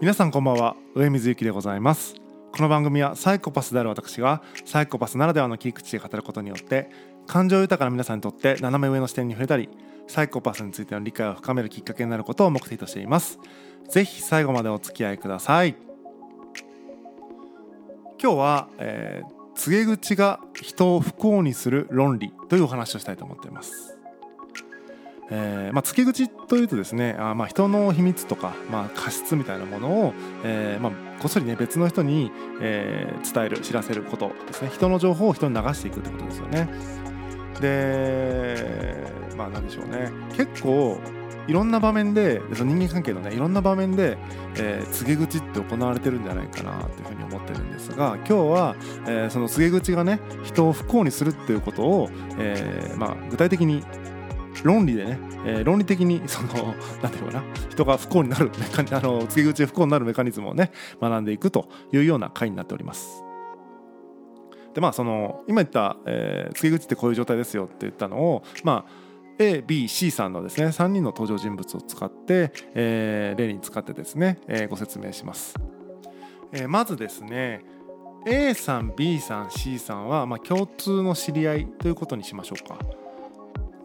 皆さんこんばんは。上水幸でございます。この番組はサイコパスである私がサイコパスならではの切り口で語ることによって感情豊かな皆さんにとって斜め上の視点に触れたりサイコパスについての理解を深めるきっかけになることを目的としています。ぜひ最後までお付き合いください。今日は、えー、告げ口が人を不幸にする論理というお話をしたいと思っています。えーまあ、告げ口というとですねあまあ人の秘密とか、まあ、過失みたいなものを、えーまあ、こっそりね別の人に、えー、伝える知らせることですね。人の情報を人に流していくってことですよね。でまあなんでしょうね。結構いろんな場面で人間関係のねいろんな場面で、えー、告げ口って行われてるんじゃないかなというふうに思ってるんですが今日は、えー、その告げ口がね人を不幸にするっていうことを、えーまあ、具体的に論理でね、えー、論理的に その何て言うかな人が不幸になるメカニあの告げ口で不幸になるメカニズムをね学んでいくというような回になっております。でまあその今言った、えー、告げ口ってこういう状態ですよって言ったのをまあ ABC さんのですね3人の登場人物を使って、えー、例に使ってですね、えー、ご説明します。えー、まずですね A さん B さん C さんは、まあ、共通の知り合いということにしましょうか。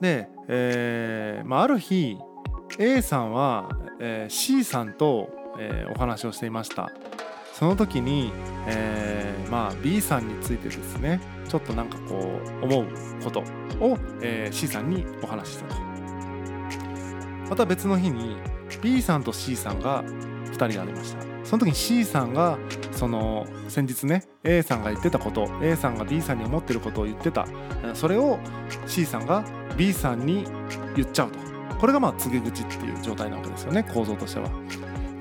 で、えーまあ、ある日 A さんは、えー、C さんと、えー、お話をしていました。その時に、えーまあ、B さんについてですねちょっとなんかこう思うことを、えー、C さんにお話ししたと。また別の日に B さんと C さんが2人がありました。その時に C さんがその先日ね A さんが言ってたこと A さんが B さんに思ってることを言ってた。それを C さんが B さんに言っちゃうとこれがまあ告げ口っていう状態なわけですよね構造としては。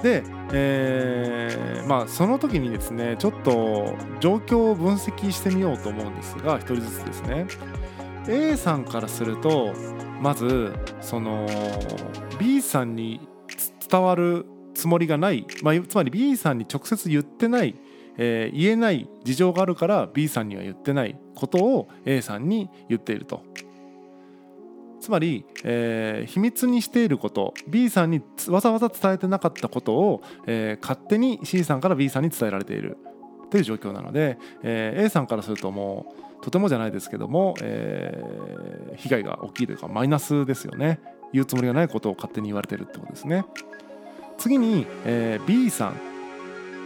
で、えー、まあその時にですねちょっと状況を分析してみようと思うんですが1人ずつですね A さんからするとまずその B さんに伝わるつもりがない、まあ、つまり B さんに直接言ってない、えー、言えない事情があるから B さんには言ってないことを A さんに言っていると。つまり、えー、秘密にしていること B さんにわざわざ伝えてなかったことを、えー、勝手に C さんから B さんに伝えられている。という状況なので、えー、A さんからするともうとてもじゃないですけども、えー、被害が大きいというかマイナスですよね。言うつもりがないことを勝手に言われてるってことですね。次に、えー、B さん。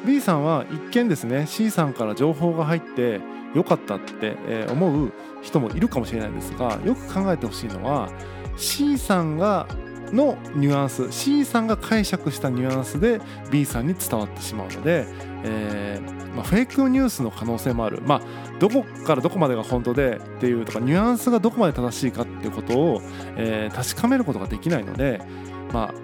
B さんは一見ですね C さんから情報が入って良かったって思う人もいるかもしれないんですがよく考えてほしいのは C さんがのニュアンス C さんが解釈したニュアンスで B さんに伝わってしまうので、えーまあ、フェイクニュースの可能性もある、まあ、どこからどこまでが本当でっていうとかニュアンスがどこまで正しいかっていうことを、えー、確かめることができないので、まあ、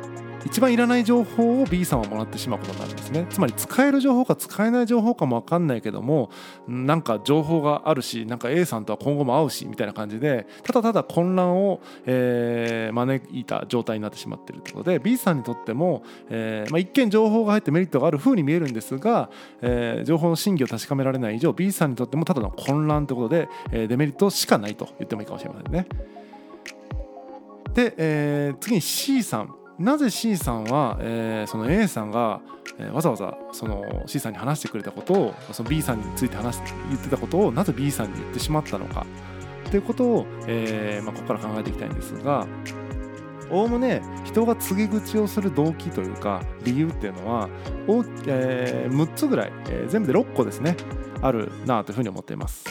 一番いらない情報を B さんはもらってしまうことになるんですねつまり使える情報か使えない情報かも分かんないけどもなんか情報があるしなんか A さんとは今後も会うしみたいな感じでただただ混乱を、えー、招いた状態になってしまってるということで B さんにとっても、えーまあ、一見情報が入ってメリットがある風に見えるんですが、えー、情報の真偽を確かめられない以上 B さんにとってもただの混乱ということで、えー、デメリットしかないと言ってもいいかもしれませんね。で、えー、次に C さんなぜ C さんは、えー、その A さんが、えー、わざわざその C さんに話してくれたことをその B さんについて話言ってたことをなぜ B さんに言ってしまったのか。ということを、えーまあ、ここから考えていきたいんですがおおむね人が告げ口をする動機というか理由っていうのは、えー、6つぐらい、えー、全部で6個ですねあるなというふうに思っています。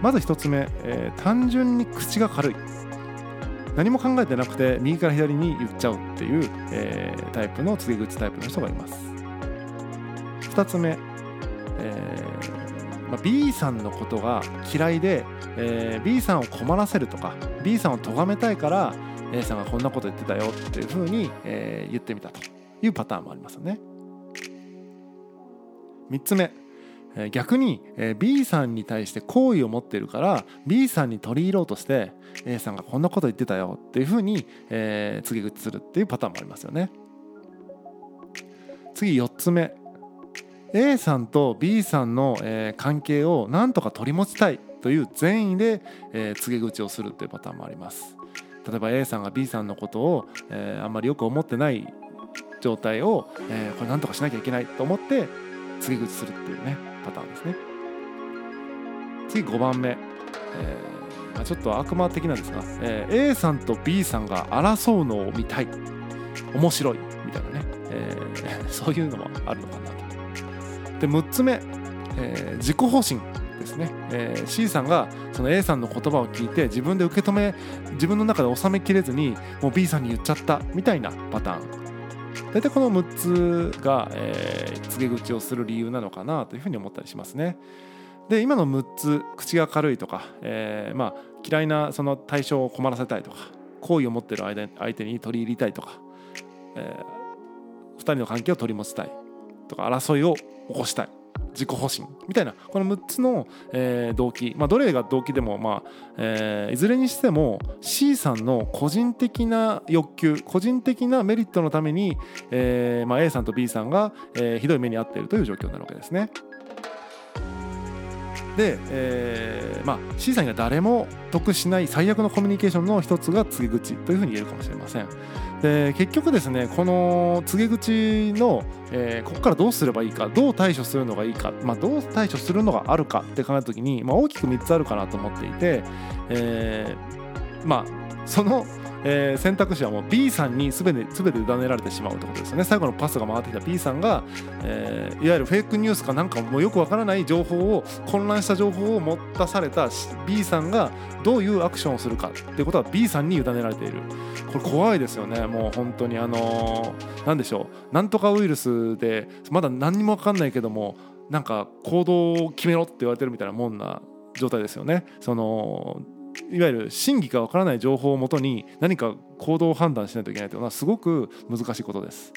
まず1つ目、えー、単純に口が軽い。何も考えてなくて右から左に言っちゃうっていう、えー、タイプの告げ口タイプの人がいます。2つ目、えーまあ、B さんのことが嫌いで、えー、B さんを困らせるとか B さんを咎めたいから A さんがこんなこと言ってたよっていうふうに、え、言ってみたというパターンもありますよね。3つ目逆に B さんに対して好意を持ってるから B さんに取り入ろうとして A さんがこんなこと言ってたよっていうふうに、告げ口するっていうパターンもありますよね。次4つ目 A さんと B さんの、関係をなんとか取り持ちたいという善意で、告げ口をするっていうパターンもあります。例えば A さんが B さんのことを、あんまりよく思ってない状態を、これなんとかしなきゃいけないと思って告げ口するっていうねパターンですね。次5番目、えーま、ちょっと悪魔的なんですが、えー、A さんと B さんが争うのを見たい。面白い。みたいなね、えー、そういうのもあるのかなと。で6つ目、えー、自己方針ですね、えー、C さんがその A さんの言葉を聞いて自分で受け止め自分の中で収めきれずにもう B さんに言っちゃった。みたいなパターン。大体この6つが、えー、告げ口をする理由なのかなというふうに思ったりしますね。で今の6つ口が軽いとか、えー、まあ、嫌いなその対象を困らせたいとか好意を持っている相手に取り入りたいとか、えー、2人の関係を取り持ちたいとか争いを起こしたい自己保身みたいなこの6つの、えー、動機、まあ、どれが動機でも、まあえー、いずれにしても C さんの個人的な欲求個人的なメリットのために、えーまあ、A さんと B さんが、えー、ひどい目に遭っているという状況になるわけですね。で、えーまあ、C さんが誰も得しない最悪のコミュニケーションの一つが告げ口というふうに言えるかもしれません。で結局ですねこの告げ口の、えー、ここからどうすればいいかどう対処するのがいいか、まあ、どう対処するのがあるかって考えた時に、まあ、大きく3つあるかなと思っていて、えー、まあそのえー、選択肢はもう B さんに全て全て委ねられてしまうということですよね。最後のパスが回ってきた B さんが、えー、いわゆるフェイクニュースかなんかもうよくわからない情報を混乱した情報を持たされた B さんがどういうアクションをするかっていうことは B さんに委ねられている。これ怖いですよね。もう本当にあのー、でしょう。なんとかウイルスでまだ何にも分かんないけどもなんか行動を決めろって言われてるみたいなもんな状態ですよね。そのいわゆる真偽かわからない情報をもとに何か行動を判断しないといけないというのはすごく難しいことです。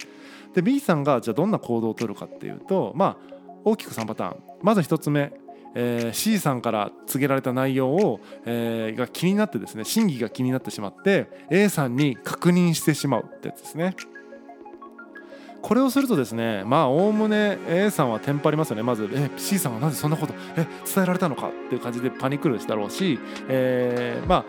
で B さんがじゃあどんな行動をとるかっていうとまあ大きく3パターンまず1つ目、えー、C さんから告げられた内容を、えー、が気になってですね真偽が気になってしまって A さんに確認してしまうってやつですね。これをするとですねまあおおむね A さんはテンパりますよね。まずえ C さんはなぜそんなことえ伝えられたのかっていう感じでパニクるだろうし、えー、ま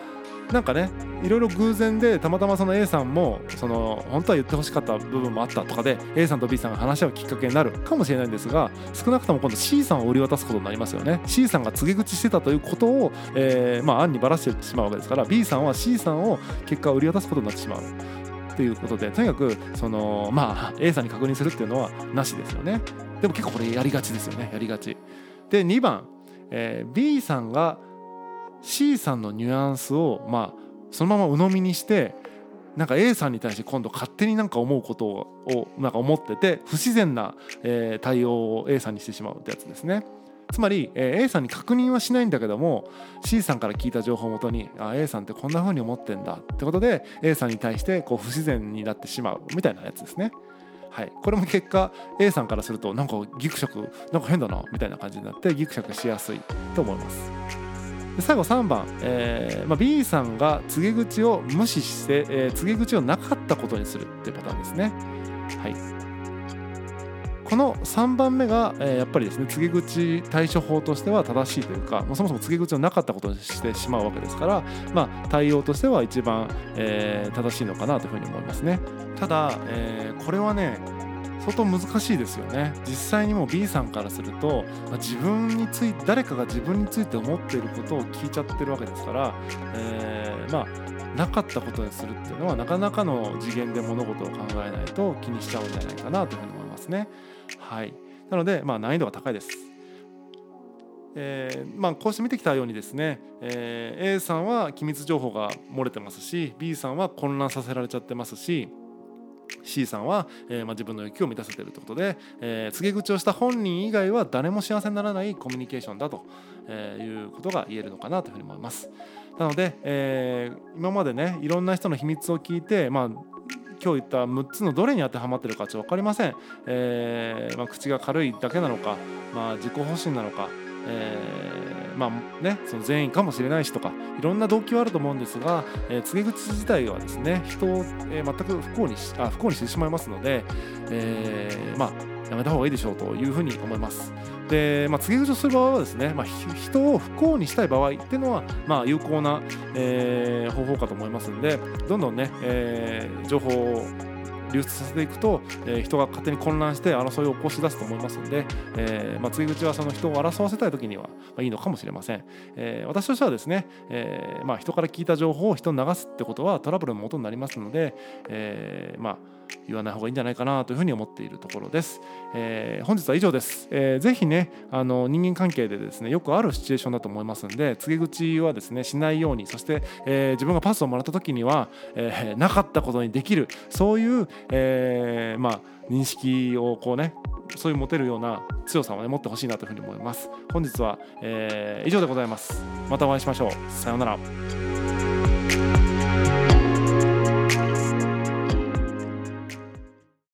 あなんかねいろいろ偶然でたまたまその A さんもその本当は言ってほしかった部分もあったとかで A さんと B さんが話し合うきっかけになるかもしれないんですが少なくとも今度 C さんを売り渡すことになりますよね。C さんが告げ口してたということを、えー、まあ案にばらしてしまうわけですから B さんは C さんを結果を売り渡すことになってしまう。ということでとにかくそのまあ A さんに確認するっていうのはなしですよね。でも結構これやりがちですよね。やりがち。で2番、えー、B さんが C さんのニュアンスをまあそのまま鵜呑みにしてなんか A さんに対して今度勝手になんか思うことをなんか思ってて不自然な、え対応を A さんにしてしまうってやつですね。つまり、A さんに確認はしないんだけども C さんから聞いた情報をもとにあ A さんってこんな風に思ってんだってことで A さんに対してこう不自然になってしまうみたいなやつですね。はい、これも結果 A さんからするとなんかギクシャクなんか変だなみたいな感じになってギクシャクしやすいと思います。で最後3番、えーまあ、B さんが告げ口を無視して、えー、告げ口をなかったことにするっていうパターンですね。はいこの3番目が、えー、やっぱりですね告げ口対処法としては正しいというか、まあ、そもそも告げ口のなかったことにしてしまうわけですから、まあ、対応としては一番、えー、正しいのかなというふうに思いますね。ただ、えー、これはね相当難しいですよね実際にもう B さんからすると、自分について誰かが自分について思っていることを聞いちゃってるわけですから、えー、まあなかったことにするっていうのはなかなかの次元で物事を考えないと気にしちゃうんじゃないかなというふうに思いますね。はい、なので、まあ、難易度が高いです。えーまあ、こうして見てきたようにですね、えー、A さんは機密情報が漏れてますし B さんは混乱させられちゃってますし C さんは、えーまあ、自分の欲求を満たせてるということで、え、告げ口をした本人以外は誰も幸せにならないコミュニケーションだと、え、いうことが言えるのかなというふうに思います。なので、えー、今までねいろんな人の秘密を聞いて、まあ、今日言った6つのどれに当てはまってるかちょっと分かりません、えーまあ、口が軽いだけなのか、まあ、自己保身なのか、えー、まあねその善意かもしれないしとかいろんな動機はあると思うんですが、えー、告げ口自体はですね人を、えー、全く不幸にしあ不幸にしてしまいますので、えー、まあやめた方がいいでしょうというふうに思います。で、まあ、告げ口をする場合はですね、まあ、人を不幸にしたい場合っていうのは、まあ、有効な、え、方法かと思いますのでどんどんね、え、情報を流出させていくと、え、人が勝手に混乱して争いを起こし出すと思いますので、えーまあ、告げ口はその人を争わせたい時には、まあ、いいのかもしれません、えー、私としてはですね、えまあ、人から聞いた情報を人に流すってことはトラブルの元になりますので、え、まあ言わない方がいいんじゃないかなというふうに思っているところです。えー、本日は以上です。えー、ぜひねあの人間関係でですねよくあるシチュエーションだと思いますので告げ口はですねしないようにそして、えー、自分がパスをもらった時には、えー、なかったことにできるそういう、えー、まあ認識をこうねそういう持てるような強さをね持ってほしいなというふうに思います。本日は、えー、以上でございます。またお会いしましょう。さようなら。